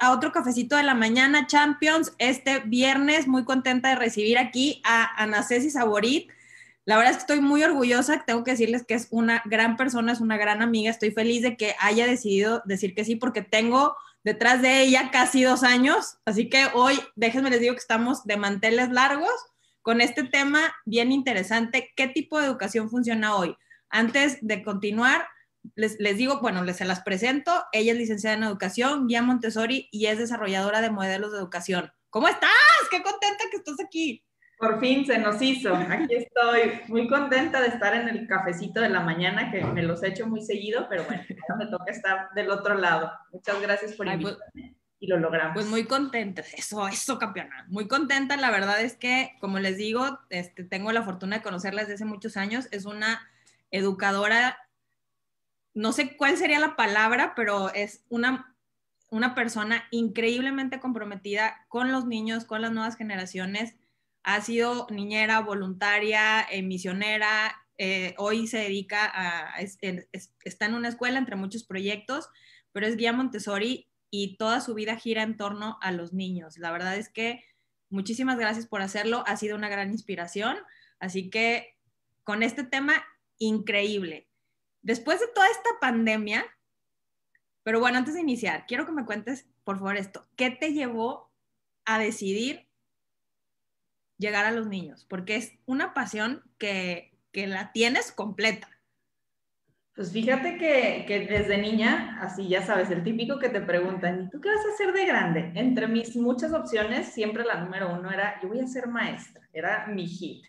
A otro cafecito de la mañana, Champions. Este viernes, muy contenta de recibir aquí a Ana Ceci Saborit. La verdad es que estoy muy orgullosa, tengo que decirles que es una gran persona, es una gran amiga. Estoy feliz de que haya decidido decir que sí, porque tengo detrás de ella casi dos años. Así que hoy, déjenme les digo que estamos de manteles largos con este tema bien interesante. ¿Qué tipo de educación funciona hoy? Antes de continuar, les, digo, bueno, les se las presento. Ella es licenciada en educación, guía Montessori y es desarrolladora de modelos de educación. ¿Cómo estás? Qué contenta que estás aquí. Por fin se nos hizo. Aquí estoy muy contenta de estar en el cafecito de la mañana, que me los he hecho muy seguido, pero bueno, me toca estar del otro lado. Muchas gracias por pues, invitarme. y lo logramos. Pues muy contenta, eso, eso, campeona. Muy contenta, la verdad es que, como les digo, este, tengo la fortuna de conocerla desde hace muchos años. Es una educadora no sé cuál sería la palabra, pero es una, una persona increíblemente comprometida con los niños, con las nuevas generaciones. Ha sido niñera, voluntaria, eh, misionera. Eh, hoy se dedica a, está en una escuela entre muchos proyectos, pero es guía Montessori y toda su vida gira en torno a los niños. La verdad es que muchísimas gracias por hacerlo. Ha sido una gran inspiración. Así que con este tema, increíble después de toda esta pandemia, pero bueno, antes de iniciar, quiero que me cuentes, por favor, esto. ¿Qué te llevó a decidir llegar a los niños? Porque es una pasión que, la tienes completa. Pues fíjate que, que, desde niña, así ya sabes, el típico que te preguntan, ¿y tú qué vas a hacer de grande? Entre mis muchas opciones, siempre la número uno era, yo voy a ser maestra, era mi hit.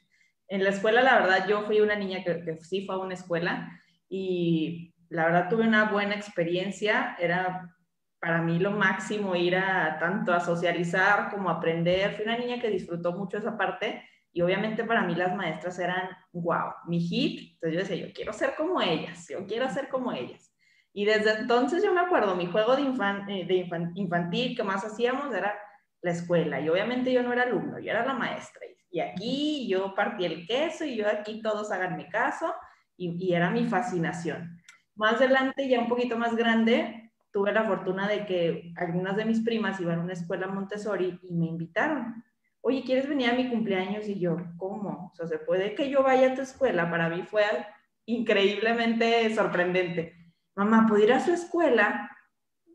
En la escuela, la verdad, yo fui una niña que, que sí fue a una escuela y la verdad tuve una buena experiencia, era para mí lo máximo ir a tanto a socializar como a aprender, fui una niña que disfrutó mucho esa parte y obviamente para mí las maestras eran, wow, mi hit, entonces yo decía, yo quiero ser como ellas, yo quiero ser como ellas. Y desde entonces yo me acuerdo, mi juego de, eh, de infantil que más hacíamos era la escuela y obviamente yo no era alumno, yo era la maestra y aquí yo partí el queso y yo aquí todos hagan mi caso y, era mi fascinación. Más adelante, ya un poquito más grande, tuve la fortuna de que algunas de mis primas iban a una escuela Montessori y me invitaron. Oye, ¿quieres venir a mi cumpleaños? Y yo, ¿cómo? O sea, ¿se puede que yo vaya a tu escuela? Para mí fue increíblemente sorprendente. Mamá, ¿puedo ir a su escuela?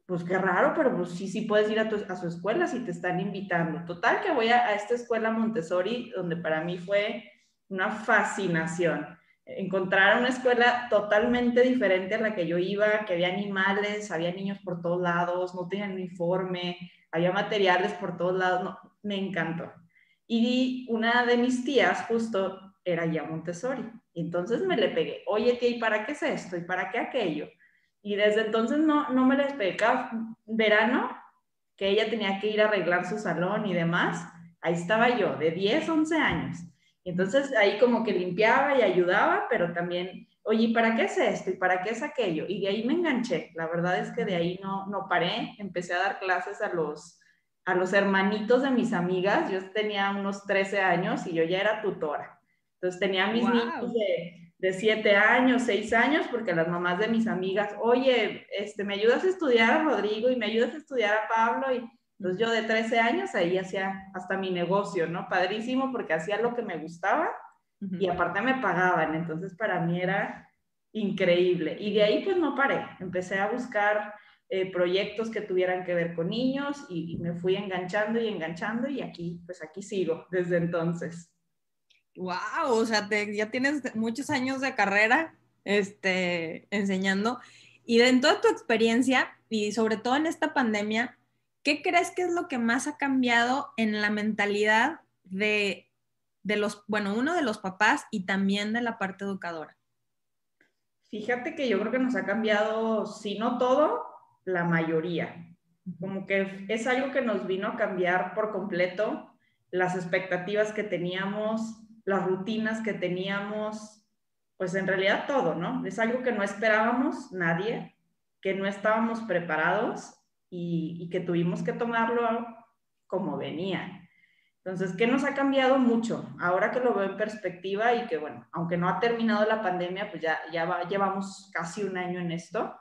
Pues qué raro, pero pues sí, sí puedes ir a, a su escuela si te están invitando. Total que voy a esta escuela Montessori, donde para mí fue una fascinación encontrar una escuela totalmente diferente a la que yo iba, que había animales, había niños por todos lados, no tenían uniforme, había materiales por todos lados, me encantó. Y una de mis tías justo era ya Montessori. Y entonces me le pegué, oye tía, ¿y para qué es esto? ¿Y para qué aquello? Y desde entonces no, no me les pegué. verano, que ella tenía que ir a arreglar su salón y demás, ahí estaba yo, de 10, 11 años entonces ahí como que limpiaba y ayudaba, pero también, oye, ¿para qué es esto? ¿Y para qué es aquello? Y de ahí me enganché. La verdad es que de ahí no, no paré. Empecé a dar clases a los, a los hermanitos de mis amigas. Yo tenía unos 13 años y yo ya era tutora. Entonces tenía mis niños de, de 7 años, 6 años, porque las mamás de mis amigas, oye, este, ¿me ayudas a estudiar a Rodrigo y me ayudas a estudiar a Pablo? Y entonces yo de 13 años ahí hacía hasta mi negocio, ¿no? Padrísimo porque hacía lo que me gustaba y aparte me pagaban. Entonces para mí era increíble. Y de ahí pues no paré. Empecé a buscar eh, proyectos que tuvieran que ver con niños y, me fui enganchando y enganchando y aquí pues aquí sigo desde entonces. Wow, o sea, ya tienes muchos años de carrera este, enseñando y de tu experiencia y sobre todo en esta pandemia, ¿qué crees que es lo que más ha cambiado en la mentalidad de, los, bueno, uno de los papás y también de la parte educadora? Fíjate que yo creo que nos ha cambiado, si no todo, la mayoría. Como que es algo que nos vino a cambiar por completo las expectativas que teníamos, las rutinas que teníamos, pues en realidad todo, ¿no? Es algo que no esperábamos nadie, que no estábamos preparados y, que tuvimos que tomarlo como venía. Entonces, ¿qué nos ha cambiado mucho? Ahora que lo veo en perspectiva y que, bueno, aunque no ha terminado la pandemia, pues ya, ya llevamos casi un año en esto,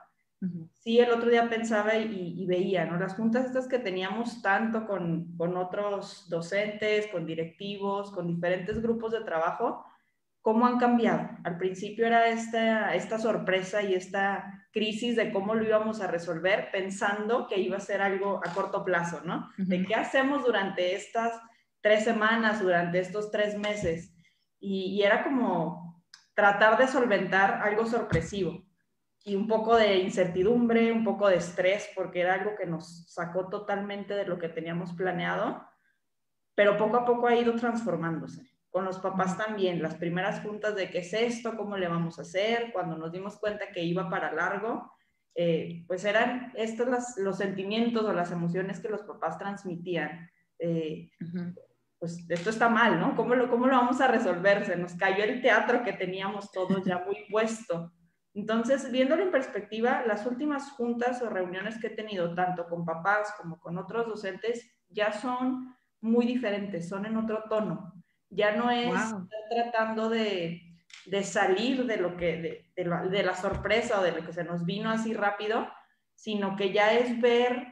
sí el otro día pensaba y, veía, ¿no? Las juntas estas que teníamos tanto con, con, otros docentes, con directivos, con diferentes grupos de trabajo, ¿cómo han cambiado? Al principio era esta, esta sorpresa y esta crisis de cómo lo íbamos a resolver pensando que iba a ser algo a corto plazo, ¿no? De qué hacemos durante estas tres semanas, durante estos tres meses. y, y era como tratar de solventar algo sorpresivo y un poco de incertidumbre, un poco de estrés, porque era algo que nos sacó totalmente de lo que teníamos planeado, pero poco a poco ha ido transformándose. Con los papás también, las primeras juntas de qué es esto, cómo le vamos a hacer, cuando nos dimos cuenta que iba para largo, eh, pues eran estos los sentimientos o las emociones que los papás transmitían. Eh, pues esto está mal, ¿no? ¿Cómo lo, ¿Cómo lo vamos a resolver? Se nos cayó el teatro que teníamos todos ya muy puesto. Entonces, viéndolo en perspectiva, las últimas juntas o reuniones que he tenido, tanto con papás como con otros docentes, ya son muy diferentes, son en otro tono. Ya no es tratando de, salir de lo que, de, la, de la sorpresa o de lo que se nos vino así rápido, sino que ya es ver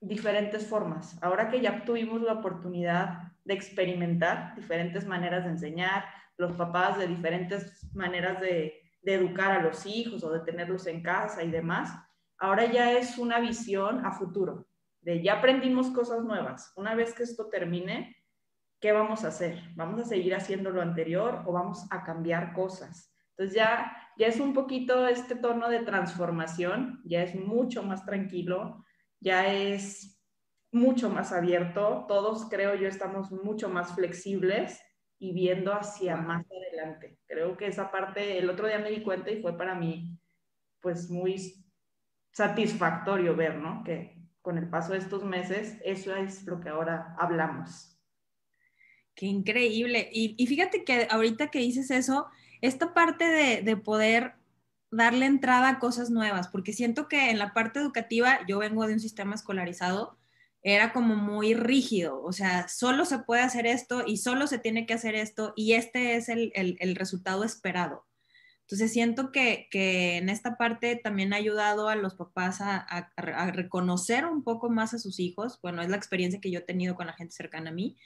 diferentes formas. Ahora que ya tuvimos la oportunidad de experimentar diferentes maneras de enseñar, los papás de diferentes maneras de, de educar a los hijos o de tenerlos en casa y demás, ahora ya es una visión a futuro, de ya aprendimos cosas nuevas. Una vez que esto termine, ¿qué vamos a hacer? ¿Vamos a seguir haciendo lo anterior o vamos a cambiar cosas? Entonces ya, ya es un poquito este tono de transformación, ya es mucho más tranquilo, ya es mucho más abierto, todos creo yo estamos mucho más flexibles y viendo hacia más adelante. Creo que esa parte, el otro día me di cuenta y fue para mí, pues muy satisfactorio ver, ¿no? Que con el paso de estos meses, eso es lo que ahora hablamos. Qué increíble. Y, fíjate que ahorita que dices eso, esta parte de, de poder darle entrada a cosas nuevas, porque siento que en la parte educativa, yo vengo de un sistema escolarizado, era como muy rígido, o sea, solo se puede hacer esto y solo se tiene que hacer esto y este es el, resultado esperado. Entonces siento que, en esta parte también ha ayudado a los papás a, reconocer un poco más a sus hijos. Bueno, es la experiencia que yo he tenido con la gente cercana a mí.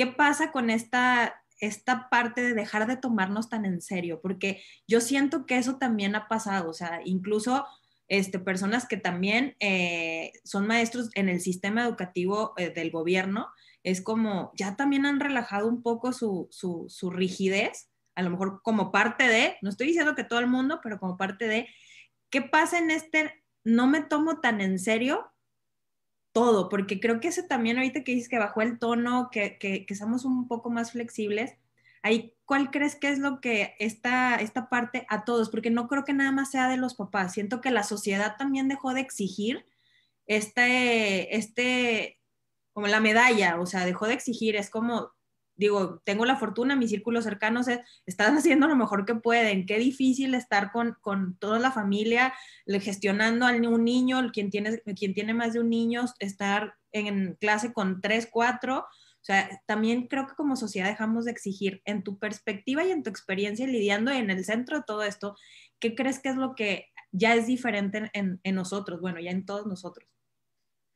¿Qué pasa con esta, esta parte de dejar de tomarnos tan en serio? Porque yo siento que eso también ha pasado. O sea, incluso este, personas que también eh, son maestros en el sistema educativo eh, del gobierno, es como ya también han relajado un poco su, su, rigidez, a lo mejor como parte de, no estoy diciendo que todo el mundo, pero como parte de, ¿qué pasa en este, no me tomo tan en serio todo? Porque creo que ese también ahorita que dices que bajó el tono, que, que, que somos un poco más flexibles, ahí ¿cuál crees que es lo que esta, esta parte a todos? Porque no creo que nada más sea de los papás. Siento que la sociedad también dejó de exigir este, este, como la medalla, o sea, dejó de exigir, es como, digo, tengo la fortuna, mis círculos cercanos están haciendo lo mejor que pueden, qué difícil estar con, con toda la familia, gestionando a un niño, quien tiene, quien tiene más de un niño, estar en clase con tres, cuatro, o sea, también creo que como sociedad dejamos de exigir en tu perspectiva y en tu experiencia lidiando en el centro de todo esto, ¿qué crees que es lo que ya es diferente en, en nosotros? Bueno, ya en todos nosotros.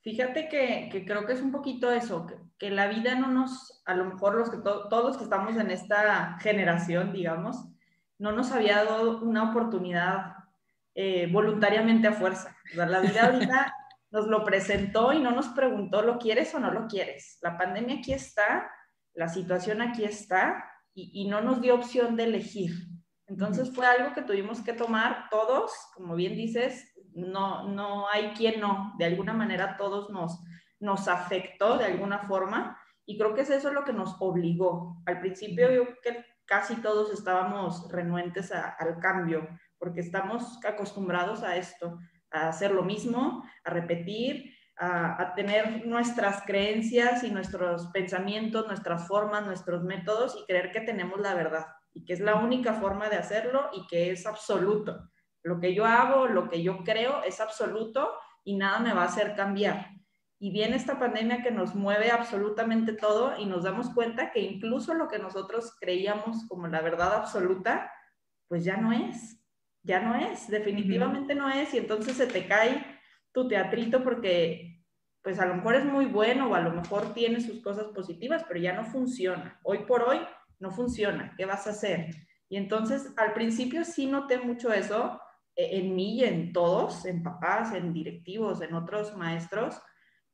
Fíjate que, que, creo que es un poquito eso, que, la vida no nos, a lo mejor los que todos los que estamos en esta generación, digamos, no nos había dado una oportunidad eh, voluntariamente a fuerza. O sea, la vida ahorita nos lo presentó y no nos preguntó, ¿lo quieres o no lo quieres? La pandemia aquí está, la situación aquí está y, no nos dio opción de elegir. Entonces fue algo que tuvimos que tomar todos, como bien dices, no, no hay quien no, de alguna manera todos nos, nos afectó de alguna forma y creo que es eso lo que nos obligó. Al principio yo creo que casi todos estábamos renuentes al cambio porque estamos acostumbrados a esto, a hacer lo mismo, a repetir, a, tener nuestras creencias y nuestros pensamientos, nuestras formas, nuestros métodos y creer que tenemos la verdad y que es la única forma de hacerlo y que es absoluto. Lo que yo hago, lo que yo creo es absoluto y nada me va a hacer cambiar. Y viene esta pandemia que nos mueve absolutamente todo y nos damos cuenta que incluso lo que nosotros creíamos como la verdad absoluta, pues ya no es ya no es, definitivamente no es, y entonces se te cae tu teatrito porque pues a lo mejor es muy bueno o a lo mejor tiene sus cosas positivas, pero ya no funciona. Hoy por hoy no funciona. ¿Qué vas a hacer? Y entonces al principio sí noté mucho eso en mí y en todos, en papás, en directivos, en otros maestros,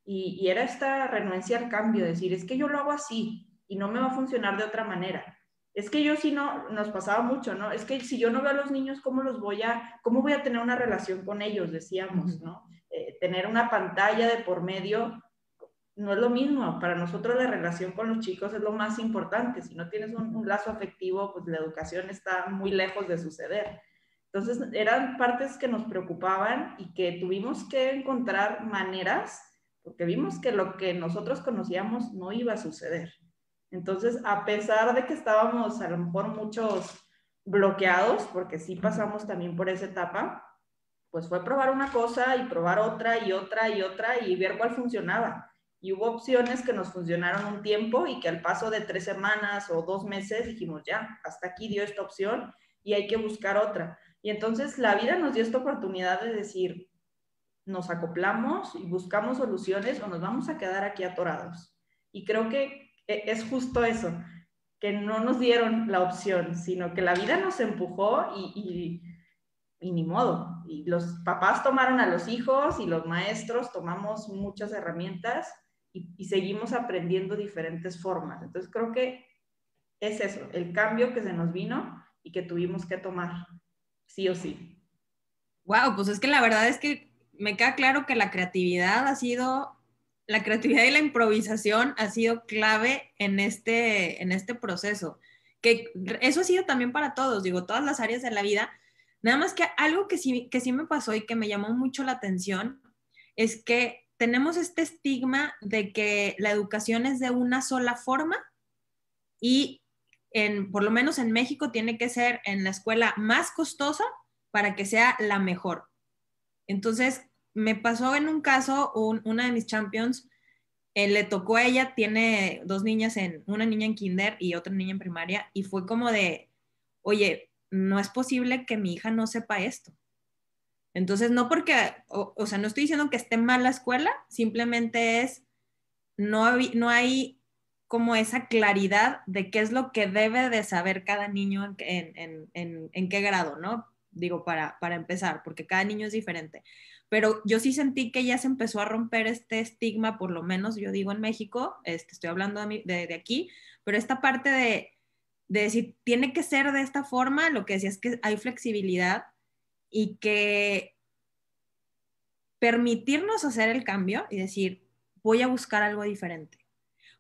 y, y era esta renuencia al cambio, decir, es que yo lo hago así y no me va a funcionar de otra manera. Es que yo sí no, nos pasaba mucho, ¿no? Es que si yo no veo a los niños, ¿cómo los voy a, cómo voy a tener una relación con ellos? Decíamos, ¿no? Eh, tener una pantalla de por medio no es lo mismo. Para nosotros la relación con los chicos es lo más importante. Si no tienes un, lazo afectivo, pues la educación está muy lejos de suceder. Entonces, eran partes que nos preocupaban y que tuvimos que encontrar maneras, porque vimos que lo que nosotros conocíamos no iba a suceder. Entonces, a pesar de que estábamos a lo mejor muchos bloqueados, porque sí pasamos también por esa etapa, pues fue probar una cosa y probar otra y otra y otra y ver cuál funcionaba. Y hubo opciones que nos funcionaron un tiempo y que al paso de tres semanas o dos meses dijimos, ya, hasta aquí dio esta opción y hay que buscar otra. Y entonces la vida nos dio esta oportunidad de decir, nos acoplamos y buscamos soluciones o nos vamos a quedar aquí atorados. Y creo que e, es justo eso, que no nos dieron la opción, sino que la vida nos empujó y, y y ni modo. Y los papás tomaron a los hijos y los maestros tomamos muchas herramientas y, seguimos aprendiendo diferentes formas. Entonces creo que es eso, el cambio que se nos vino y que tuvimos que tomar, sí o sí. Wow, pues es que la verdad es que me queda claro que la creatividad ha sido, la creatividad y la improvisación ha sido clave en este, en este proceso. Que eso ha sido también para todos, digo, todas las áreas de la vida, Nada más que algo que sí, que sí me pasó y que me llamó mucho la atención es que tenemos este estigma de que la educación es de una sola forma y en, por lo menos en México tiene que ser en la escuela más costosa para que sea la mejor. Entonces, me pasó en un caso, una de mis champions, eh, le tocó a ella, tiene dos niñas, en, una niña en kinder y otra niña en primaria, y fue como de, oye, no es posible que mi hija no sepa esto. Entonces, no porque, o, sea, no estoy diciendo que esté mal la escuela, simplemente es, no, no hay como esa claridad de qué es lo que debe de saber cada niño en, qué grado, ¿no? Digo, para, para empezar, porque cada niño es diferente. Pero yo sí sentí que ya se empezó a romper este estigma, por lo menos yo digo en México, este, estoy hablando de, de aquí, pero esta parte de, de decir, tiene que ser de esta forma, lo que decía es que hay flexibilidad y que permitirnos hacer el cambio y decir, voy a buscar algo diferente.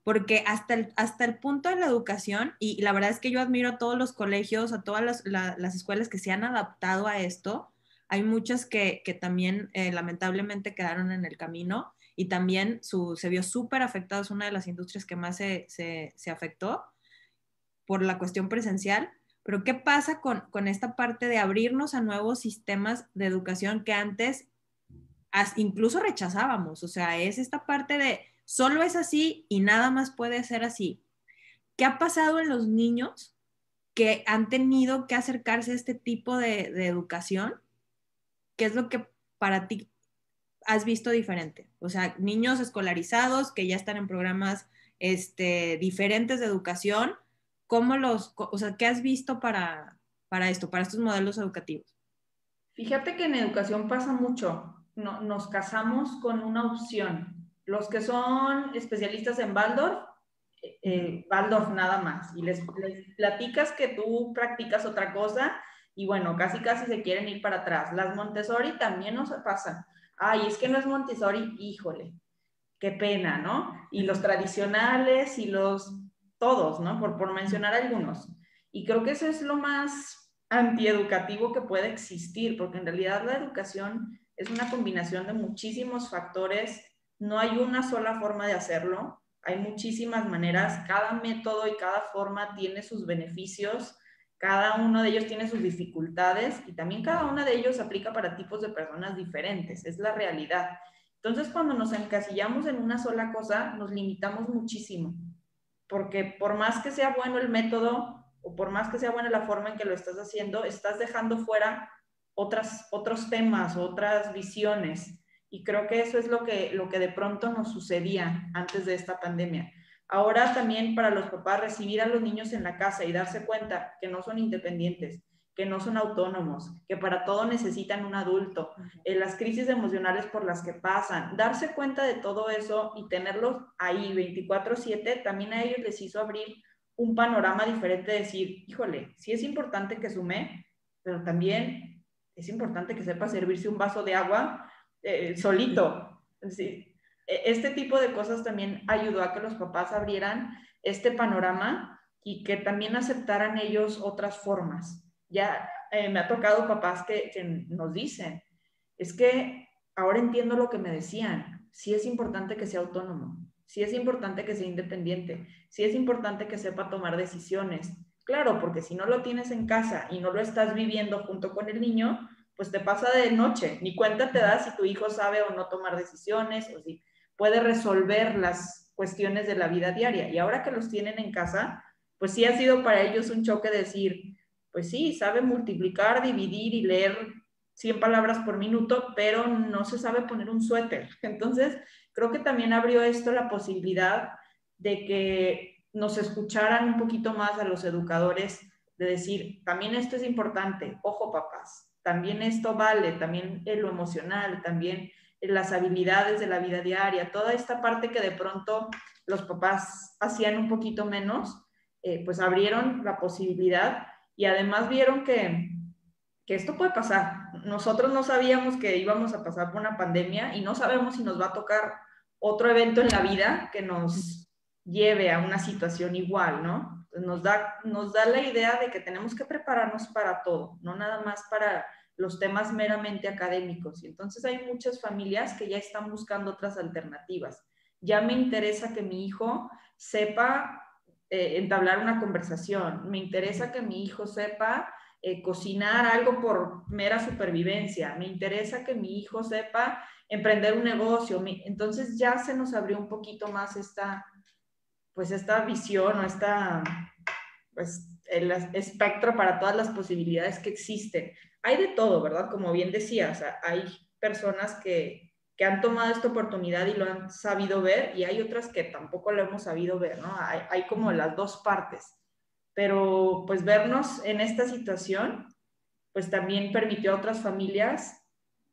Porque hasta el, hasta el punto de la educación, y la verdad es que yo admiro a todos los colegios, a todas las, escuelas que se han adaptado a esto, hay muchas que, también eh, lamentablemente quedaron en el camino y también su, se vio súper afectado, es una de las industrias que más se, se afectó por la cuestión presencial, pero ¿qué pasa con, con esta parte de abrirnos a nuevos sistemas de educación que antes incluso rechazábamos? O sea, es esta parte de solo es así y nada más puede ser así. ¿Qué ha pasado en los niños que han tenido que acercarse a este tipo de, educación? ¿Qué es lo que para ti has visto diferente? O sea, niños escolarizados que ya están en programas este, diferentes de educación, ¿Cómo los, o sea, qué has visto para, para esto, para estos modelos educativos? Fíjate que en educación pasa mucho. No, nos casamos con una opción. Los que son especialistas en Waldorf, eh, nada más. Y les, les, platicas que tú practicas otra cosa y bueno, casi casi se quieren ir para atrás. Las Montessori también nos pasan. Ay, es que no es Montessori, híjole, qué pena, ¿no? Y los tradicionales y los todos, ¿no? Por, por mencionar algunos. Y creo que eso es lo más antieducativo que puede existir, porque en realidad la educación es una combinación de muchísimos factores, no hay una sola forma de hacerlo, hay muchísimas maneras, cada método y cada forma tiene sus beneficios, cada uno de ellos tiene sus dificultades y también cada uno de ellos aplica para tipos de personas diferentes, es la realidad. Entonces, cuando nos encasillamos en una sola cosa, nos limitamos muchísimo porque por más que sea bueno el método o por más que sea buena la forma en que lo estás haciendo, estás dejando fuera otras, otros temas, otras visiones. Y creo que eso es lo que, lo que de pronto nos sucedía antes de esta pandemia. Ahora también para los papás recibir a los niños en la casa y darse cuenta que no son independientes, que no son autónomos, que para todo necesitan un adulto, en las crisis emocionales por las que pasan, darse cuenta de todo eso y tenerlos ahí 24/7, también a ellos les hizo abrir un panorama diferente, decir, híjole, sí es importante que sume, pero también es importante que sepa servirse un vaso de agua eh, solito. E, este tipo de cosas también ayudó a que los papás abrieran este panorama y que también aceptaran ellos otras formas. Ya eh, me ha tocado papás que, que nos dicen, es que ahora entiendo lo que me decían, sí es importante que sea autónomo, sí es importante que sea independiente, sí es importante que sepa tomar decisiones. Claro, porque si no lo tienes en casa y no lo estás viviendo junto con el niño, pues te pasa de noche, ni cuenta te da si tu hijo sabe o no tomar decisiones o si puede resolver las cuestiones de la vida diaria. Y ahora que los tienen en casa, pues sí ha sido para ellos un choque decir, pues sí, sabe multiplicar, dividir y leer 100 palabras por minuto, pero no se sabe poner un suéter. Entonces, creo que también abrió esto la posibilidad de que nos escucharan un poquito más a los educadores, de decir, también esto es importante, ojo papás, también esto vale, también en lo emocional, también en las habilidades de la vida diaria, toda esta parte que de pronto los papás hacían un poquito menos, eh, pues abrieron la posibilidad y además vieron que, que esto puede pasar. Nosotros no sabíamos que íbamos a pasar por una pandemia y no sabemos si nos va a tocar otro evento en la vida que nos lleve a una situación igual, ¿no? Nos da, nos da la idea de que tenemos que prepararnos para todo, no nada más para los temas meramente académicos. Y entonces hay muchas familias que ya están buscando otras alternativas. Ya me interesa que mi hijo sepa eh, entablar una conversación, me interesa que mi hijo sepa eh, cocinar algo por mera supervivencia, me interesa que mi hijo sepa emprender un negocio. entonces ya se nos abrió un poquito más esta, pues esta visión o esta, pues el espectro para todas las posibilidades que existen. Hay de todo, ¿verdad? Como bien decías, hay personas que, que han tomado esta oportunidad y lo han sabido ver y hay otras que tampoco lo hemos sabido ver, ¿no? Hay, hay como las dos partes. Pero pues vernos en esta situación, pues también permitió a otras familias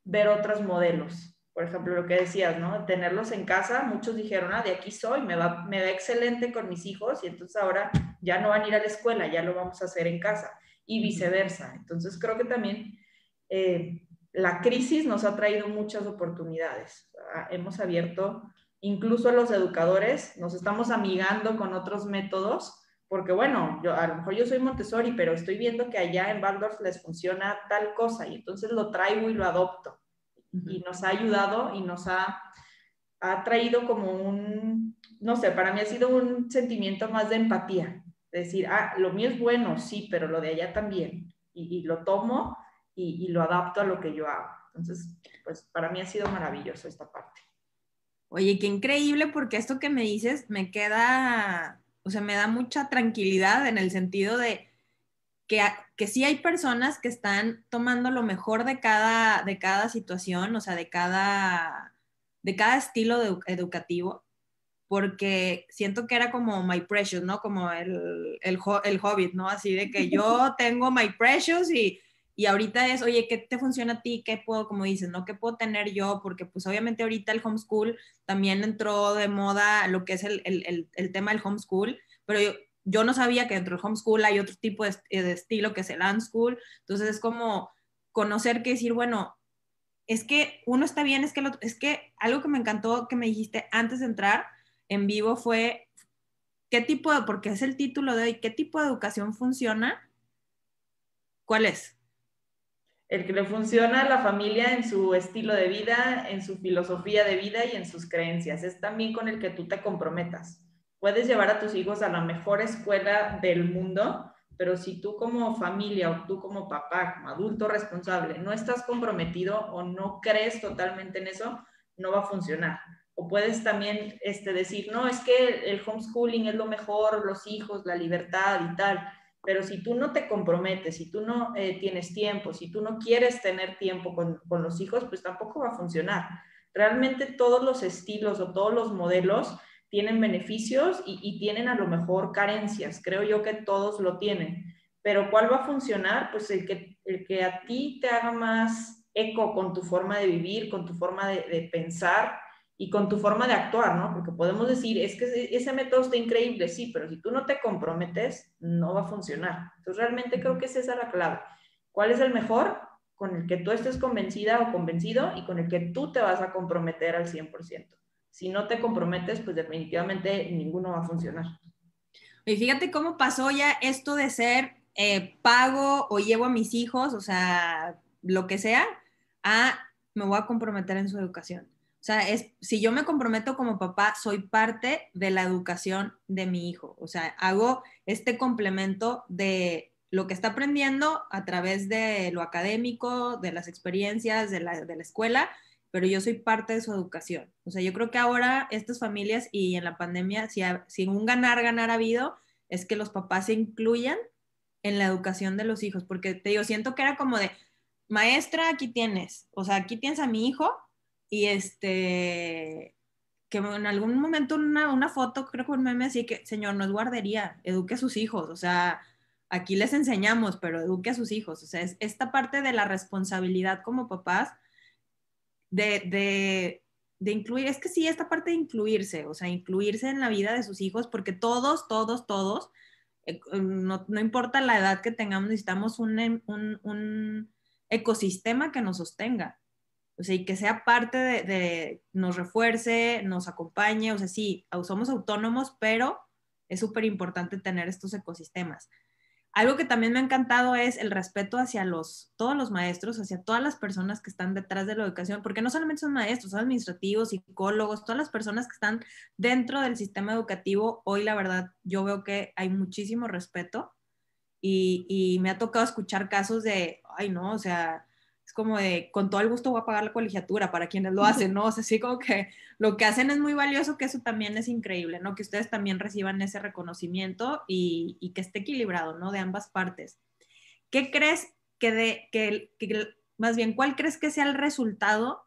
ver otros modelos, por ejemplo, lo que decías, ¿no? Tenerlos en casa, muchos dijeron, ah, de aquí soy, me va, me va excelente con mis hijos y entonces ahora ya no van a ir a la escuela, ya lo vamos a hacer en casa y viceversa. Entonces creo que también eh, la crisis nos ha traído muchas oportunidades. Hemos abierto, incluso los educadores, nos estamos amigando con otros métodos, porque bueno, yo, a lo mejor yo soy Montessori, pero estoy viendo que allá en Waldorf les funciona tal cosa y entonces lo traigo y lo adopto y nos ha ayudado y nos ha, ha traído como un, no sé, para mí ha sido un sentimiento más de empatía, decir, ah, lo mío es bueno, sí, pero lo de allá también, y, lo tomo y, y, lo adapto a lo que yo hago. Entonces, pues para mí ha sido maravilloso esta parte. Oye, qué increíble porque esto que me dices me queda, o sea, me da mucha tranquilidad en el sentido de que, que sí hay personas que están tomando lo mejor de cada, de cada situación, o sea, de cada, de cada estilo educativo, porque siento que era como My Precious, ¿no? Como el, el, el Hobbit, ¿no? Así de que yo tengo My Precious y, y ahorita es, oye, ¿qué te funciona a ti? ¿Qué puedo, como dices, ¿no? ¿Qué puedo tener yo? Porque pues obviamente ahorita el homeschool también entró de moda lo que es el, el, el tema del homeschool, pero yo, yo no sabía que dentro del homeschool hay otro tipo de, estilo que es el unschool. Entonces es como conocer que decir, bueno, es que uno está bien, es que, es que algo que me encantó que me dijiste antes de entrar en vivo fue qué tipo de, porque es el título de hoy, qué tipo de educación funciona. ¿Cuál es? El que le funciona a la familia en su estilo de vida, en su filosofía de vida y en sus creencias. Es también con el que tú te comprometas puedes llevar a tus hijos a la mejor escuela del mundo, pero si tú como familia o tú como papá, como adulto responsable, no estás comprometido o no crees totalmente en eso, no va a funcionar. O puedes también este, decir, no, es que el homeschooling es lo mejor, los hijos, la libertad y tal. pero si tú no te comprometes, si tú no eh, tienes tiempo, si tú no quieres tener tiempo con, con los hijos, pues tampoco va a funcionar. Realmente todos los estilos o todos los modelos tienen beneficios y, tienen a lo mejor carencias. Creo yo que todos lo tienen. Pero ¿cuál va a funcionar? Pues el que, el que a ti te haga más eco con tu forma de vivir, con tu forma de, pensar y con tu forma de actuar, ¿no? Porque podemos decir, es que ese método está increíble, sí, pero si tú no te comprometes, no va a funcionar. Entonces, realmente creo que esa es la clave. ¿Cuál es el mejor? Con el que tú estés convencida o convencido y con el que tú te vas a comprometer al 100% si no te comprometes, pues definitivamente ninguno va a funcionar. Y fíjate cómo pasó ya esto de ser eh, pago o llevo a mis hijos, o sea, lo que sea, a me voy a comprometer en su educación. O sea, es, si yo me comprometo como papá, soy parte de la educación de mi hijo. O sea, hago este complemento de lo que está aprendiendo a través de lo académico, de las experiencias de la, de la escuela, pero yo soy parte de su educación. O sea, yo creo que ahora estas familias y en la pandemia, si, si un ganar, ganar ha habido, es que los papás se incluyan en la educación de los hijos, porque te digo, siento que era como de, maestra, aquí tienes, o sea, aquí tienes a mi hijo y este, que en algún momento una, una foto, creo que un meme así que, señor, no es guardería, eduque a sus hijos, o sea, aquí les enseñamos, pero eduque a sus hijos, o sea, es esta parte de la responsabilidad como papás de, incluir, es que sí, esta parte de incluirse, o sea, incluirse en la vida de sus hijos, porque todos, todos, todos, eh, no, importa la edad que tengamos, necesitamos un, un, ecosistema que nos sostenga. O sea, y que sea parte de, de, nos refuerce, nos acompañe, o sea, sí, somos autónomos, pero es súper importante tener estos ecosistemas. Algo que también me ha encantado es el respeto hacia los, todos los maestros, hacia todas las personas que están detrás de la educación, porque no solamente son maestros, son administrativos, psicólogos, todas las personas que están dentro del sistema educativo. Hoy, la verdad, yo veo que hay muchísimo respeto y, y me ha tocado escuchar casos de, ay, no, o sea, como de, con todo el gusto voy a pagar la colegiatura para quienes lo hacen, ¿no? O sea, sí como que lo que hacen es muy valioso, que eso también es increíble, ¿no? Que ustedes también reciban ese reconocimiento y, y que esté equilibrado, ¿no? De ambas partes. ¿Qué crees que de, que, que, más bien, cuál crees que sea el resultado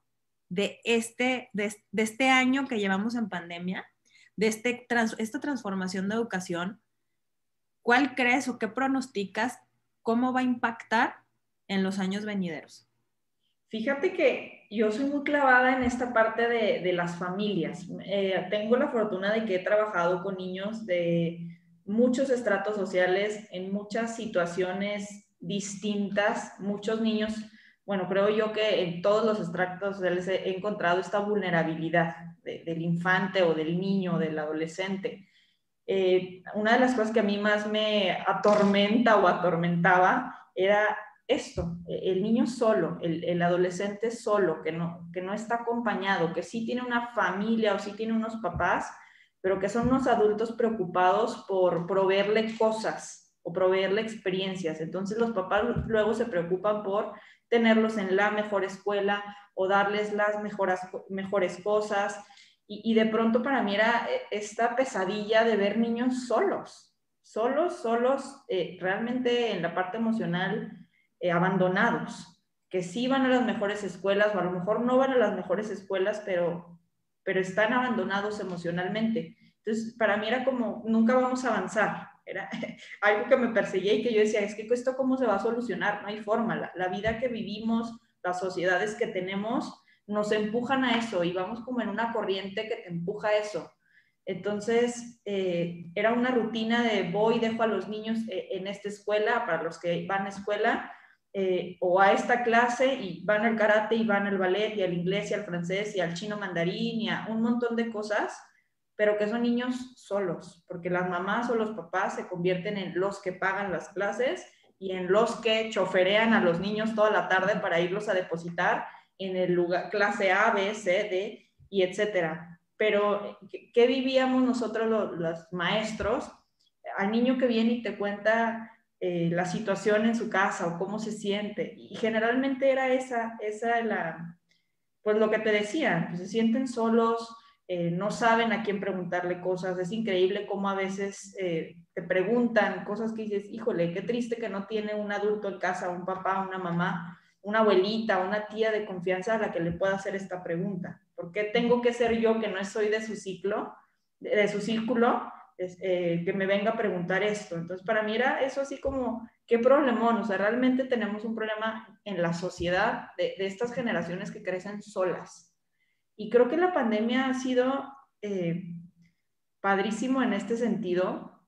de este, de, de este año que llevamos en pandemia, de este, esta transformación de educación? ¿Cuál crees o qué pronosticas? ¿Cómo va a impactar en los años venideros? Fíjate que yo soy muy clavada en esta parte de, las familias. Eh, tengo la fortuna de que he trabajado con niños de muchos estratos sociales, en muchas situaciones distintas, muchos niños, bueno, creo yo que en todos los estratos sociales he encontrado esta vulnerabilidad del infante o del niño, del adolescente. Eh, una de las cosas que a mí más me atormenta o atormentaba era esto, e, el niño solo, el, adolescente solo, que no, que no está acompañado, que sí tiene una familia o sí tiene unos papás, pero que son unos adultos preocupados por proveerle cosas o proveerle experiencias. Entonces los papás luego se preocupan por tenerlos en la mejor escuela o darles las mejores, mejores cosas. Y, de pronto para mí era eh, esta pesadilla de ver niños solos, solos, solos, eh, realmente en la parte emocional eh, abandonados, que sí van a las mejores escuelas o a lo mejor no van a las mejores escuelas, pero, pero están abandonados emocionalmente. Entonces, para mí era como, nunca vamos a avanzar. Era algo que me perseguía y que yo decía, es que esto cómo se va a solucionar, no hay forma. La, vida que vivimos, las sociedades que tenemos, nos empujan a eso y vamos como en una corriente que te empuja a eso. Entonces, eh, era una rutina de voy, dejo a los niños eh, en esta escuela, para los que van a escuela, eh, o a esta clase y van al karate y van al ballet y al inglés y al francés y al chino mandarín y a un montón de cosas, pero que son niños solos, porque las mamás o los papás se convierten en los que pagan las clases y en los que choferean a los niños toda la tarde para irlos a depositar en el lugar, clase A, B, C, D y etcétera. Pero, ¿qué vivíamos nosotros los, los maestros? Al niño que viene y te cuenta eh, la situación en su casa o cómo se siente. Y generalmente era esa, esa la, pues lo que te decía, pues se sienten solos, eh, no saben a quién preguntarle cosas. Es increíble cómo a veces eh, te preguntan cosas que dices, híjole, qué triste que no tiene un adulto en casa, un papá, una mamá, una abuelita, una tía de confianza a la que le pueda hacer esta pregunta. ¿Por qué tengo que ser yo que no soy de su ciclo, de, su círculo, eh, que me venga a preguntar esto? Entonces, para mí era eso así como, qué problemón, o sea, realmente tenemos un problema en la sociedad de, estas generaciones que crecen solas y creo que la pandemia ha sido eh, padrísimo en este sentido,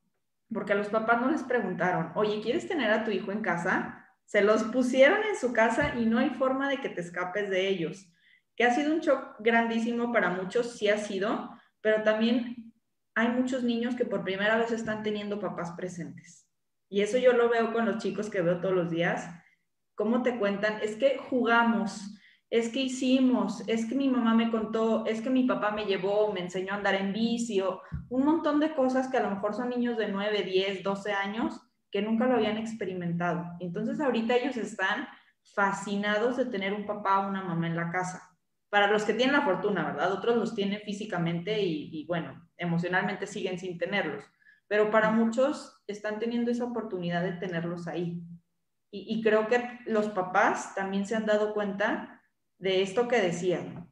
porque a los papás no les preguntaron, oye, ¿quieres tener a tu hijo en casa? Se los pusieron en su casa y no hay forma de que te escapes de ellos. Que ha sido un shock grandísimo para muchos, sí ha sido, pero también hay muchos niños que por primera vez están teniendo papás presentes. Y eso yo lo veo con los chicos que veo todos los días. ¿Cómo te cuentan? Es que jugamos, es que hicimos, es que mi mamá me contó, es que mi papá me llevó, me enseñó a andar en vicio, un montón de cosas que a lo mejor son niños de 9, 10, 12 años que nunca lo habían experimentado. Entonces ahorita ellos están fascinados de tener un papá o una mamá en la casa. Para los que tienen la fortuna, ¿verdad? Otros los tienen físicamente y, bueno, emocionalmente siguen sin tenerlos. Pero para muchos están teniendo esa oportunidad de tenerlos ahí. Y, y creo que los papás también se han dado cuenta de esto que decía.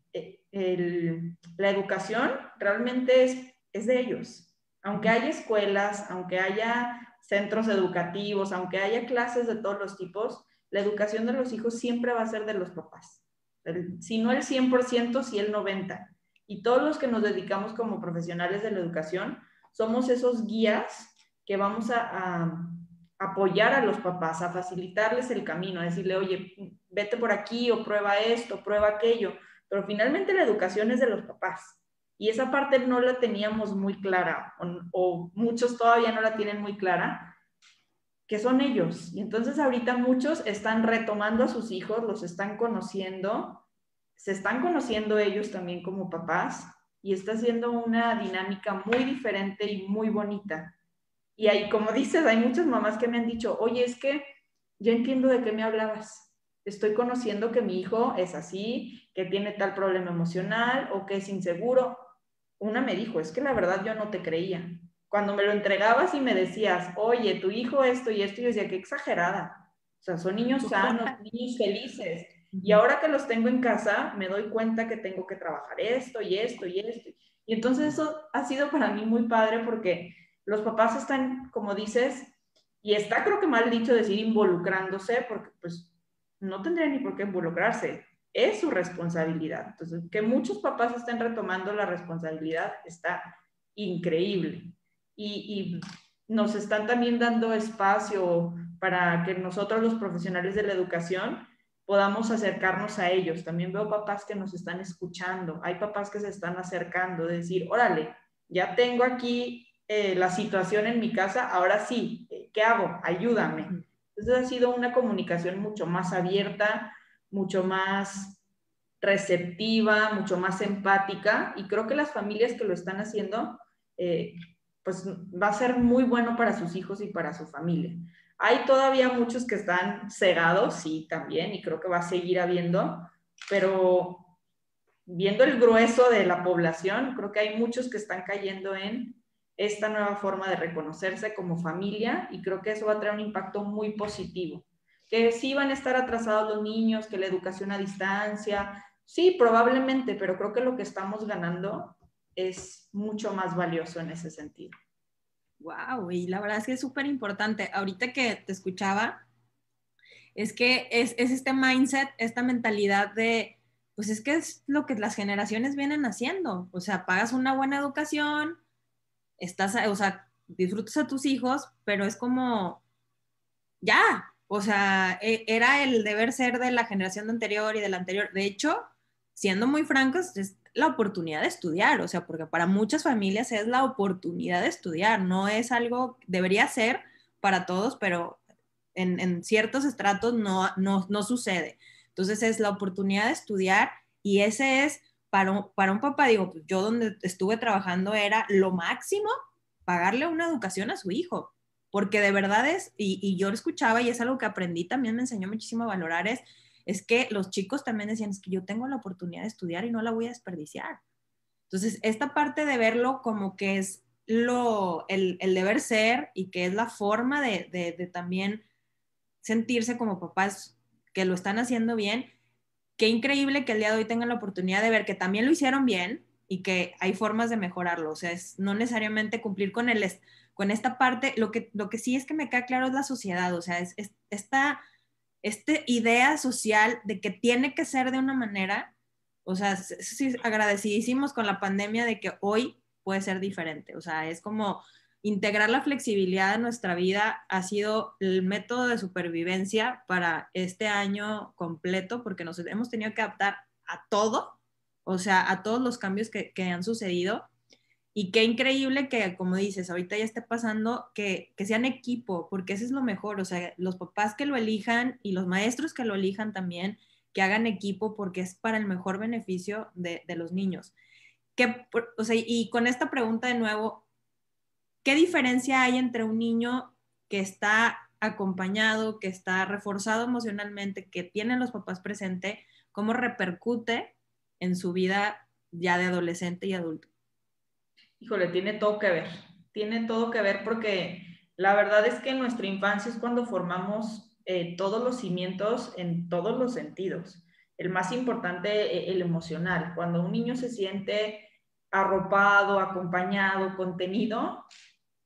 Eh, la educación realmente es, es de ellos. Aunque haya escuelas, aunque haya centros educativos, aunque haya clases de todos los tipos, la educación de los hijos siempre va a ser de los papás. si no el 100%, si el 90%. Y todos los que nos dedicamos como profesionales de la educación, somos esos guías que vamos a apoyar a los papás, a facilitarles el camino, a decirle, oye, vete por aquí o prueba esto, prueba aquello, pero finalmente la educación es de los papás. Y esa parte no la teníamos muy clara, o, muchos todavía no la tienen muy clara, que son ellos. Y entonces ahorita muchos están retomando a sus hijos, los están conociendo, se están conociendo ellos también como papás, y está siendo una dinámica muy diferente y muy bonita y ahí, como dices, hay muchas mamás que me han dicho, oye, es que yo entiendo de qué me hablabas. Estoy conociendo que mi hijo es así, que tiene tal problema emocional o que es inseguro. Una me dijo, es que la verdad yo no te creía. Cuando me lo entregabas y me decías, oye, tu hijo esto y esto, yo decía, qué exagerada. O sea, son niños sanos, niños felices. Y ahora que los tengo en casa, me doy cuenta que tengo que trabajar esto y esto y esto. Y entonces eso ha sido para mí muy padre porque los papás están, como dices, y está creo que mal dicho decir involucrándose, porque pues no tendrían ni por qué involucrarse, es su responsabilidad. Entonces, que muchos papás estén retomando la responsabilidad está increíble. Y, y nos están también dando espacio para que nosotros los profesionales de la educación podamos acercarnos a ellos. También veo papás que nos están escuchando, hay papás que se están acercando, de decir, órale, ya tengo aquí eh, la situación en mi casa, ahora sí, ¿qué hago? Ayúdame. Entonces ha sido una comunicación mucho más abierta, mucho más receptiva, mucho más empática y creo que las familias que lo están haciendo, eh, pues va a ser muy bueno para sus hijos y para su familia. Hay todavía muchos que están cegados, sí, también, y creo que va a seguir habiendo, pero viendo el grueso de la población, creo que hay muchos que están cayendo en esta nueva forma de reconocerse como familia y creo que eso va a traer un impacto muy positivo. Que sí van a estar atrasados los niños, que la educación a distancia, sí, probablemente, pero creo que lo que estamos ganando es mucho más valioso en ese sentido. Wow, y la verdad es que es súper importante. Ahorita que te escuchaba, es que es, es, este mindset, esta mentalidad de, pues es que es lo que las generaciones vienen haciendo. O sea, pagas una buena educación, estás, o sea, disfrutas a tus hijos, pero es como, ya, o sea, e, era el deber ser de la generación anterior y de la anterior. De hecho, siendo muy francos, es la oportunidad de estudiar, o sea, porque para muchas familias es la oportunidad de estudiar, no es algo, debería ser para todos, pero en, ciertos estratos no, no, no sucede. Entonces es la oportunidad de estudiar y ese es para un, para un papá, digo, pues, yo donde estuve trabajando era lo máximo pagarle una educación a su hijo, porque de verdad es, y, yo lo escuchaba y es algo que aprendí, también me enseñó muchísimo a valorar, es, es que los chicos también decían, es que yo tengo la oportunidad de estudiar y no la voy a desperdiciar. Entonces, esta parte de verlo como que es lo, el, el deber ser y que es la forma de, de, también sentirse como papás que lo están haciendo bien, qué increíble que el día de hoy tengan la oportunidad de ver que también lo hicieron bien y que hay formas de mejorarlo. O sea, es no necesariamente cumplir con, el, con esta parte. Lo que, lo que sí es que me queda claro es la sociedad. O sea, es, es esta idea social de que tiene que ser de una manera. O sea, sí, agradecidísimos con la pandemia de que hoy puede ser diferente. O sea, es como integrar la flexibilidad en nuestra vida ha sido el método de supervivencia para este año completo, porque nos hemos tenido que adaptar a todo, o sea, a todos los cambios que, que han sucedido. Y qué increíble que, como dices, ahorita ya esté pasando que, que sean equipo, porque eso es lo mejor, o sea, los papás que lo elijan y los maestros que lo elijan también, que hagan equipo porque es para el mejor beneficio de, de los niños. Que, o sea, y con esta pregunta de nuevo, ¿qué diferencia hay entre un niño que está acompañado, que está reforzado emocionalmente, que tiene los papás presentes, cómo repercute en su vida ya de adolescente y adulto? Híjole, tiene todo que ver, tiene todo que ver porque la verdad es que en nuestra infancia es cuando formamos eh, todos los cimientos en todos los sentidos. El más importante, eh, el emocional. Cuando un niño se siente arropado, acompañado, contenido,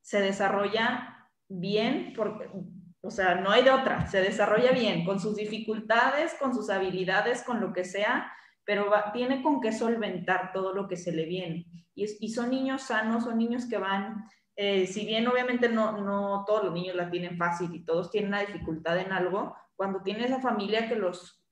se desarrolla bien, porque, o sea, no hay de otra, se desarrolla bien, con sus dificultades, con sus habilidades, con lo que sea, pero tiene con qué solventar todo lo que se le viene. Y, y son niños sanos, son niños que van, eh, si bien obviamente no, no todos los niños la tienen fácil y todos tienen una dificultad en algo, cuando tiene esa familia que los,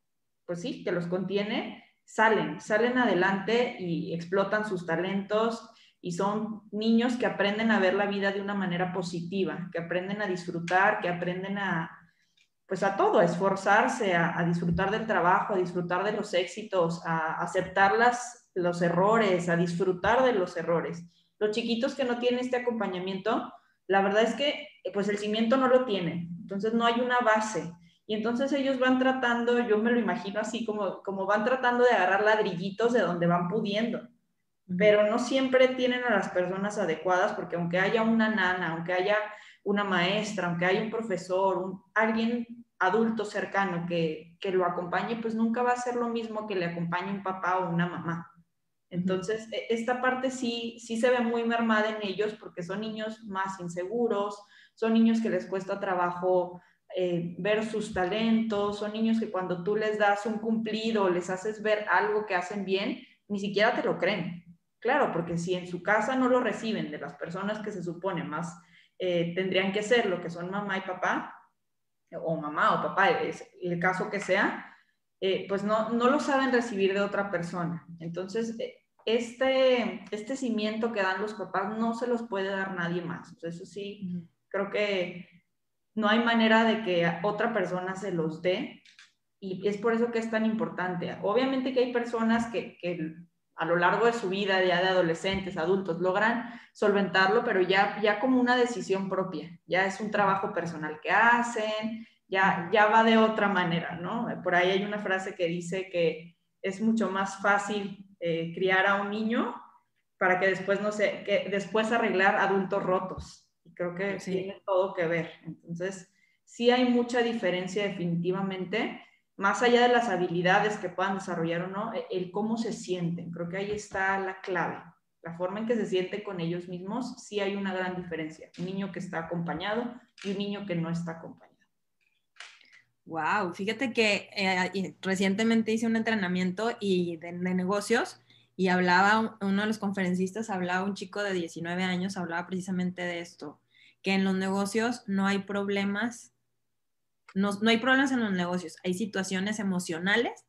pues sí, que los contiene, salen, salen adelante y explotan sus talentos, y son niños que aprenden a ver la vida de una manera positiva, que aprenden a disfrutar, que aprenden a, pues a todo, a esforzarse, a, disfrutar del trabajo, a disfrutar de los éxitos, a aceptar las, los errores, a disfrutar de los errores. Los chiquitos que no tienen este acompañamiento, la verdad es que pues el cimiento no lo tienen, entonces no hay una base. Y entonces ellos van tratando, yo me lo imagino así, como, como van tratando de agarrar ladrillitos de donde van pudiendo pero no siempre tienen a las personas adecuadas porque aunque haya una nana, aunque haya una maestra, aunque haya un profesor, un, alguien adulto cercano que, que, lo acompañe, pues nunca va a ser lo mismo que le acompañe un papá o una mamá. Entonces, e, esta parte sí, sí se ve muy mermada en ellos porque son niños más inseguros, son niños que les cuesta trabajo eh, ver sus talentos, son niños que cuando tú les das un cumplido, les haces ver algo que hacen bien, ni siquiera te lo creen. Claro, porque si en su casa no lo reciben de las personas que se supone más eh, tendrían que ser lo que son mamá y papá, o mamá o papá, es el caso que sea, eh, pues no, no lo saben recibir de otra persona. Entonces, eh, este, este cimiento que dan los papás no se los puede dar nadie más. eso sí, creo que no hay manera de que otra persona se los dé y es por eso que es tan importante. Obviamente que hay personas que, que a lo largo de su vida, ya de adolescentes, adultos, logran solventarlo, pero ya, ya como una decisión propia, ya es un trabajo personal que hacen, ya, ya va de otra manera, ¿no? Por ahí hay una frase que dice que es mucho más fácil eh, criar a un niño para que después, no sé, que después arreglar adultos rotos. Y creo que tiene todo que ver. Entonces, sí hay mucha diferencia definitivamente más allá de las habilidades que puedan desarrollar o no, e, el cómo se sienten. Creo que ahí está la clave. La forma en que se sienten con ellos mismos, sí hay una gran diferencia. Un niño que está acompañado y un niño que no está acompañado. Wow, fíjate que eh, recientemente hice un entrenamiento y de, de, negocios y hablaba, uno de los conferencistas hablaba, un chico de 19 años, hablaba precisamente de esto, que en los negocios no hay problemas no, hay problemas en los negocios, hay situaciones emocionales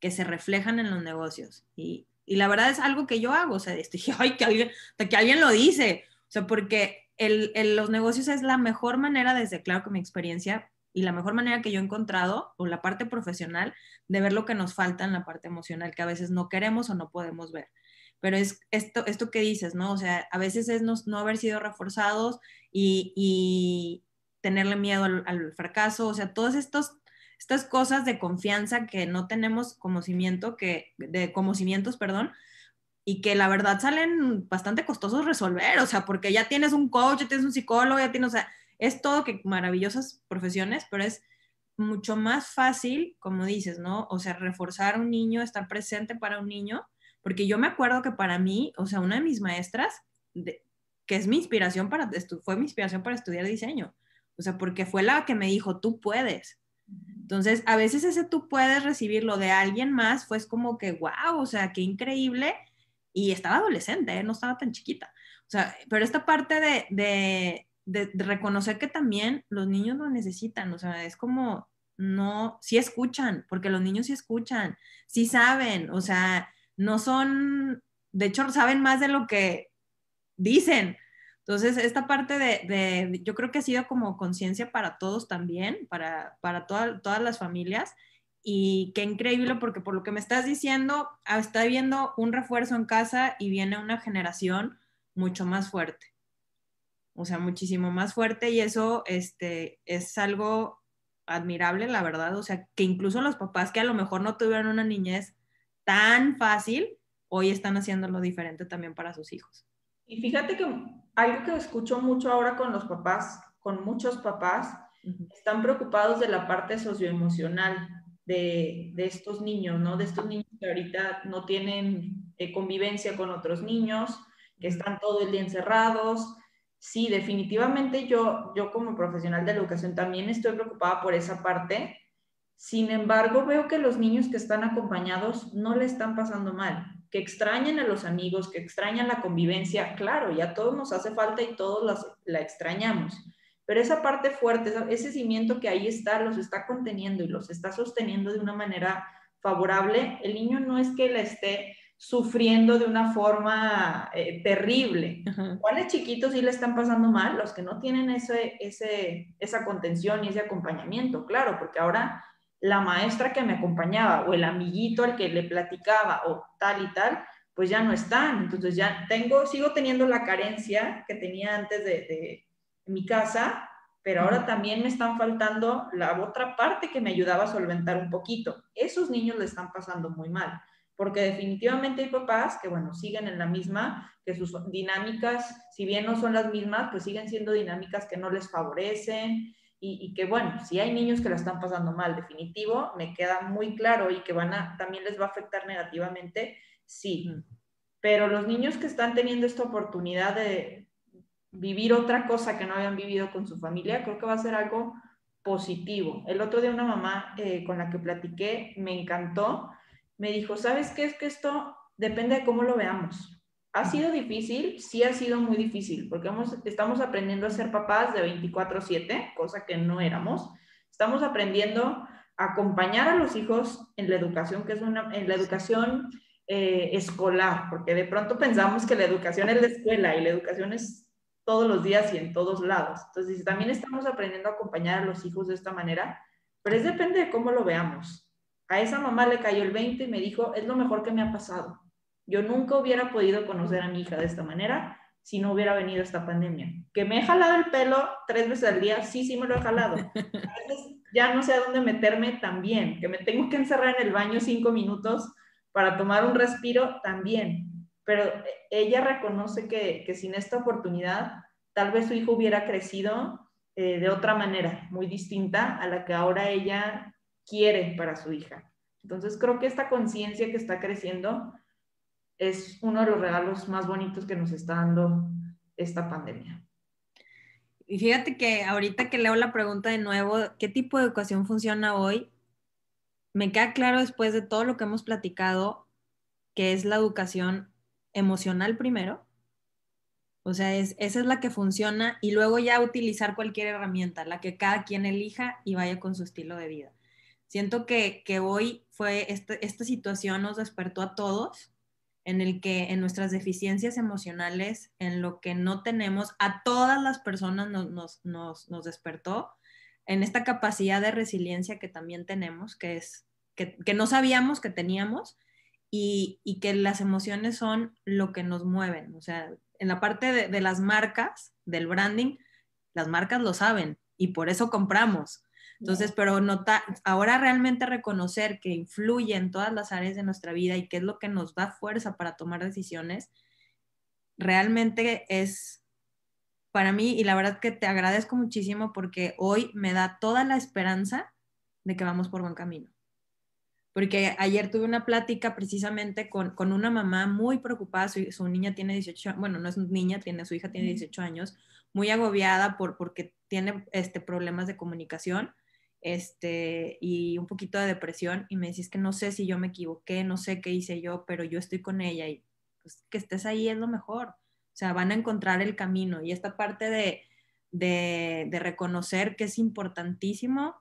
que se reflejan en los negocios. Y, la verdad es algo que yo hago, o sea, dije, ay, que alguien, que alguien lo dice, o sea, porque el, los negocios es la mejor manera, desde claro que mi experiencia, y la mejor manera que yo he encontrado, o la parte profesional, de ver lo que nos falta en la parte emocional, que a veces no queremos o no podemos ver. Pero es esto, esto que dices, ¿no? O sea, a veces es no, no haber sido reforzados y, tenerle miedo al, fracaso, o sea, todas estas cosas de confianza que no tenemos conocimiento, que, de conocimientos, perdón, y que la verdad salen bastante costosos resolver, o sea, porque ya tienes un coach, ya tienes un psicólogo, ya tienes, o sea, es todo que maravillosas profesiones, pero es mucho más fácil, como dices, ¿no? O sea, reforzar a un niño, estar presente para un niño, porque yo me acuerdo que para mí, o sea, una de mis maestras, que es mi inspiración para, fue mi inspiración para estudiar diseño, o sea, porque fue la que me dijo, tú puedes. Entonces, a veces ese tú puedes recibirlo de alguien más, fue como que, wow, o sea, qué increíble y estaba adolescente, ¿eh? no estaba tan chiquita. O sea, pero esta parte de, de, de, reconocer que también los niños lo necesitan, o sea, es como, no, sí escuchan, porque los niños sí escuchan, sí saben, o sea, no son, de hecho, saben más de lo que dicen. Entonces, esta parte de, yo creo que ha sido como conciencia para todos también, para, para todas las familias, y qué increíble porque por lo que me estás diciendo, ah, está viendo un refuerzo en casa y viene una generación mucho más fuerte. O sea, muchísimo más fuerte y eso este, es algo admirable, la verdad. O sea, que incluso los papás que a lo mejor no tuvieron una niñez tan fácil, hoy están haciéndolo diferente también para sus hijos. Y fíjate que algo que escucho mucho ahora con los papás, con muchos papás, están preocupados de la parte socioemocional de, estos niños, ¿no? De estos niños que ahorita no tienen eh, convivencia con otros niños, que están todo el día encerrados. Sí, definitivamente yo, yo como profesional de educación también estoy preocupada por esa parte. Sin embargo, veo que los niños que están acompañados no le están pasando mal, que extrañan a los amigos, que extrañan la convivencia. Claro, ya todos nos hace falta y todos la extrañamos pero esa parte fuerte, ese cimiento que ahí está, los está conteniendo y los está sosteniendo de una manera favorable. El niño no es que la esté sufriendo de una forma eh, terrible. ¿Cuáles chiquitos sí le están pasando mal? Los que no tienen ese, ese, esa contención y ese acompañamiento, claro, porque ahora la maestra que me acompañaba o el amiguito al que le platicaba o tal y tal, pues ya no están. Entonces ya tengo, sigo teniendo la carencia que tenía antes de mi casa, pero ahora también me están faltando la otra parte que me ayudaba a solventar un poquito. Esos niños le están pasando muy mal, porque definitivamente hay papás que, bueno, siguen en la misma, que sus dinámicas, si bien no son las mismas, pues siguen siendo dinámicas que no les favorecen y, que, bueno, si hay niños que la están pasando mal, definitivo, me queda muy claro y que van a, también les va a afectar negativamente, sí. Pero los niños que están teniendo esta oportunidad de, vivir otra cosa que no habían vivido con su familia, creo que va a ser algo positivo. El otro día una mamá eh, con la que platiqué me encantó, me dijo, ¿sabes qué? Es que esto depende de cómo lo veamos. ¿Ha sido difícil? Sí ha sido muy difícil, porque estamos aprendiendo a ser papás de 24/7, cosa que no éramos. Estamos aprendiendo a acompañar a los hijos en la educación, que es una, en la educación eh, escolar, porque de pronto pensamos que la educación es la escuela y la educación es todos los días y en todos lados. Entonces, también estamos aprendiendo a acompañar a los hijos de esta manera, pero es depende de cómo lo veamos. A esa mamá le cayó el 20 y me dijo, es lo mejor que me ha pasado. Yo nunca hubiera podido conocer a mi hija de esta manera si no hubiera venido esta pandemia. Que me he jalado el pelo tres veces al día, sí, sí me lo he jalado. A veces ya no sé a dónde meterme también, que me tengo que encerrar en el baño cinco minutos para tomar un respiro también pero ella reconoce que, que sin esta oportunidad, tal vez su hijo hubiera crecido eh, de otra manera, muy distinta a la que ahora ella quiere para su hija. Entonces creo que esta conciencia que está creciendo es uno de los regalos más bonitos que nos está dando esta pandemia. Y fíjate que ahorita que leo la pregunta de nuevo, ¿qué tipo de educación funciona hoy? Me queda claro después de todo lo que hemos platicado que es la educación emocional primero. O sea, es, esa es la que funciona y luego ya utilizar cualquier herramienta, la que cada quien elija y vaya con su estilo de vida. Siento que, hoy fue este, esta situación nos despertó a todos en el que en nuestras deficiencias emocionales, en lo que no tenemos, a todas las personas nos, nos, despertó en esta capacidad de resiliencia que también tenemos, que es que, que no sabíamos que teníamos y, que las emociones son lo que nos mueven. O sea, en la parte de, las marcas, del branding, las marcas lo saben y por eso compramos. Entonces, pero nota, ahora realmente reconocer que influye en todas las áreas de nuestra vida y qué es lo que nos da fuerza para tomar decisiones, realmente es para mí, y la verdad que te agradezco muchísimo porque hoy me da toda la esperanza de que vamos por buen camino. Porque ayer tuve una plática precisamente con, con una mamá muy preocupada, su, su, niña tiene 18, bueno, no es niña, tiene, su hija tiene 18 años, muy agobiada por, porque tiene este, problemas de comunicación este, y un poquito de depresión y me decís que no sé si yo me equivoqué, no sé qué hice yo, pero yo estoy con ella y pues que estés ahí es lo mejor. O sea, van a encontrar el camino y esta parte de, de, de reconocer que es importantísimo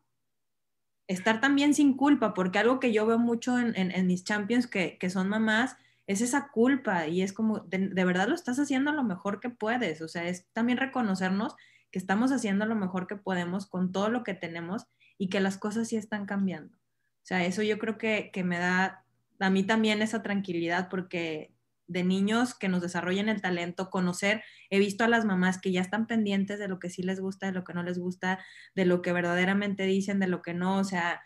estar también sin culpa, porque algo que yo veo mucho en, en, en mis champions que, que, son mamás es esa culpa y es como, de, de, verdad lo estás haciendo lo mejor que puedes, o sea, es también reconocernos que estamos haciendo lo mejor que podemos con todo lo que tenemos y que las cosas sí están cambiando. O sea, eso yo creo que, que me da a mí también esa tranquilidad porque de niños que nos desarrollen el talento, conocer, he visto a las mamás que ya están pendientes de lo que sí les gusta, de lo que no les gusta, de lo que verdaderamente dicen, de lo que no, o sea,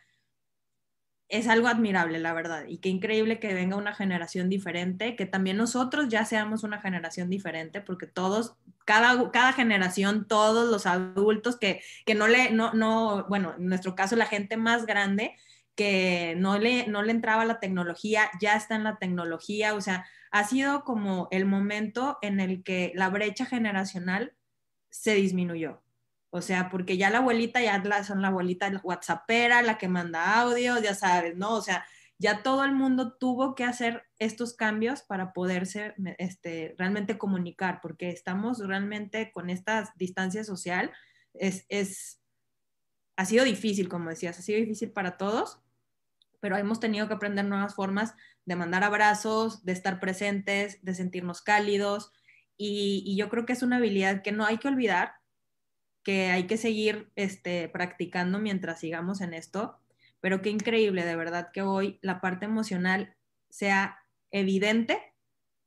es algo admirable, la verdad, y qué increíble que venga una generación diferente, que también nosotros ya seamos una generación diferente, porque todos, cada, cada generación, todos los adultos que, que no le, no, no, bueno, en nuestro caso la gente más grande, que no le, no le entraba la tecnología, ya está en la tecnología, o sea, ha sido como el momento en el que la brecha generacional se disminuyó. O sea, porque ya la abuelita ya son la abuelita whatsappera, la que manda audios, ya sabes, ¿no? O sea, ya todo el mundo tuvo que hacer estos cambios para poderse este, realmente comunicar, porque estamos realmente con esta distancia social, es, es, ha sido difícil, como decías, ha sido difícil para todos, pero hemos tenido que aprender nuevas formas de mandar abrazos, de estar presentes, de sentirnos cálidos. Y, yo creo que es una habilidad que no hay que olvidar, que hay que seguir este, practicando mientras sigamos en esto. Pero qué increíble, de verdad, que hoy la parte emocional sea evidente,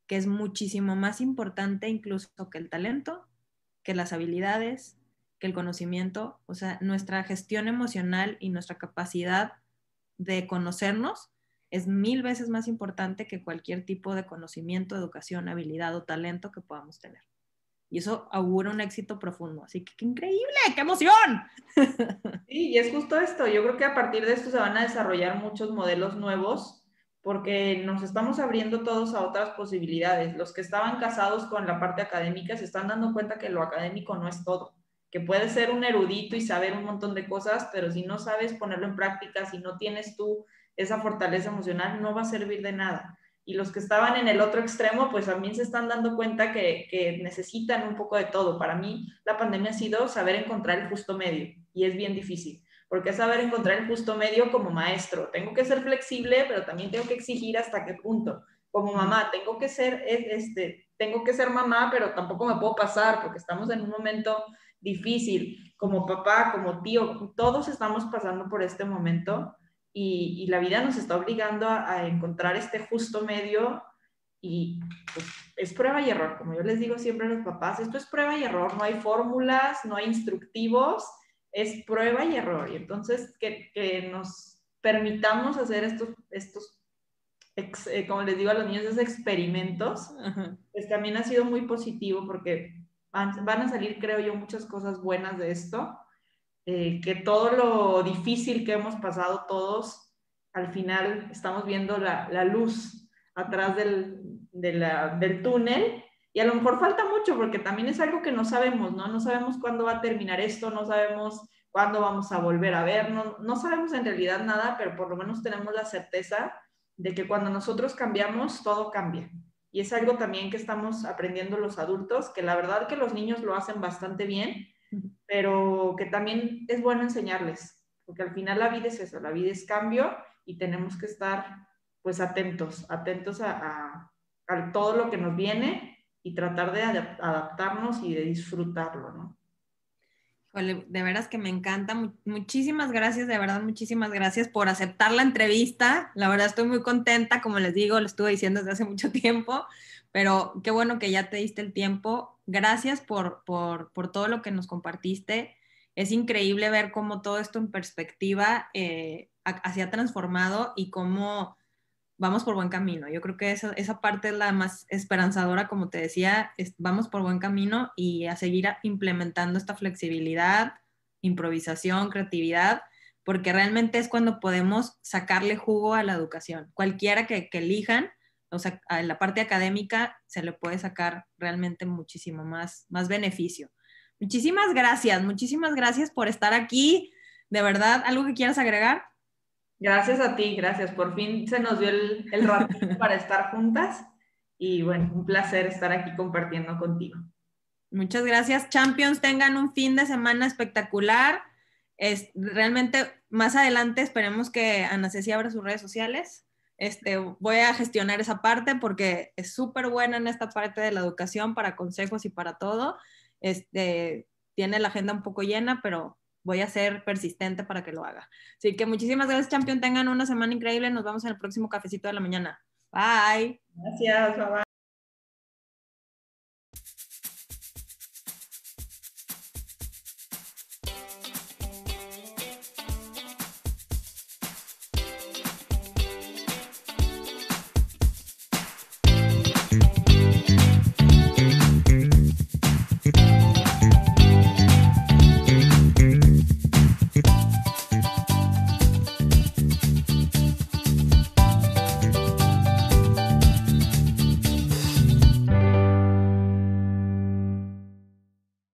que es muchísimo más importante incluso que el talento, que las habilidades, que el conocimiento. O sea, nuestra gestión emocional y nuestra capacidad de conocernos es mil veces más importante que cualquier tipo de conocimiento, educación, habilidad o talento que podamos tener. Y eso augura un éxito profundo. Así que qué increíble, qué emoción. Sí, y es justo esto. Yo creo que a partir de esto se van a desarrollar muchos modelos nuevos porque nos estamos abriendo todos a otras posibilidades. Los que estaban casados con la parte académica se están dando cuenta que lo académico no es todo, que puedes ser un erudito y saber un montón de cosas, pero si no sabes ponerlo en práctica, si no tienes tú esa fortaleza emocional, no va a servir de nada. Y los que estaban en el otro extremo, pues también se están dando cuenta que, necesitan un poco de todo. Para mí, la pandemia ha sido saber encontrar el justo medio y es bien difícil porque es saber encontrar el justo medio como maestro. Tengo que ser flexible, pero también tengo que exigir hasta qué punto. Como mamá, tengo que ser, este, tengo que ser mamá, pero tampoco me puedo pasar porque estamos en un momento difícil. Como papá, como tío, todos estamos pasando por este momento y, y la vida nos está obligando a, a, encontrar este justo medio y pues, es prueba y error. Como yo les digo siempre a los papás, esto es prueba y error, no hay fórmulas, no hay instructivos, es prueba y error. Y entonces que, que nos permitamos hacer estos, estos ex, eh, como les digo a los niños, esos experimentos, Ajá. pues también ha sido muy positivo porque van, van a salir, creo yo, muchas cosas buenas de esto eh, que todo lo difícil que hemos pasado todos, al final estamos viendo la, luz atrás del, del túnel y a lo mejor falta mucho porque también es algo que no sabemos, ¿no? No sabemos cuándo va a terminar esto, no sabemos cuándo vamos a volver a ver, no, no sabemos en realidad nada, pero por lo menos tenemos la certeza de que cuando nosotros cambiamos, todo cambia. Y es algo también que estamos aprendiendo los adultos, que la verdad que los niños lo hacen bastante bien, pero que también es bueno enseñarles, porque al final la vida es eso, la vida es cambio y tenemos que estar pues atentos, atentos a, a, todo lo que nos viene y tratar de adaptarnos y de disfrutarlo, ¿no? De veras que me encanta. Muchísimas gracias, de verdad, muchísimas gracias por aceptar la entrevista. La verdad estoy muy contenta, como les digo, lo estuve diciendo desde hace mucho tiempo, pero qué bueno que ya te diste el tiempo. Gracias por, por, por todo lo que nos compartiste es increíble ver cómo todo esto en perspectiva eh, se ha transformado y cómo vamos por buen camino. Yo creo que esa, esa parte es la más esperanzadora, como te decía, vamos por buen camino y a seguir implementando esta flexibilidad, improvisación, creatividad, porque realmente es cuando podemos sacarle jugo a la educación. Cualquiera que, elijan, o sea, a la parte académica se le puede sacar realmente muchísimo más, más beneficio. Muchísimas gracias, muchísimas gracias por estar aquí. De verdad, ¿algo que quieras agregar? Gracias a ti, gracias. Por fin se nos dio el, el rato para estar juntas y bueno, un placer estar aquí compartiendo contigo. Muchas gracias. Champions, tengan un fin de semana espectacular. Es, realmente más adelante esperemos que Ana Ceci abra sus redes sociales. Este, voy a gestionar esa parte porque es súper buena en esta parte de la educación para consejos y para todo. Este, tiene la agenda un poco llena, pero voy a ser persistente para que lo haga. Así que muchísimas gracias, Champion. Tengan una semana increíble. Nos vemos en el próximo cafecito de la mañana. Bye. Gracias, bye bye.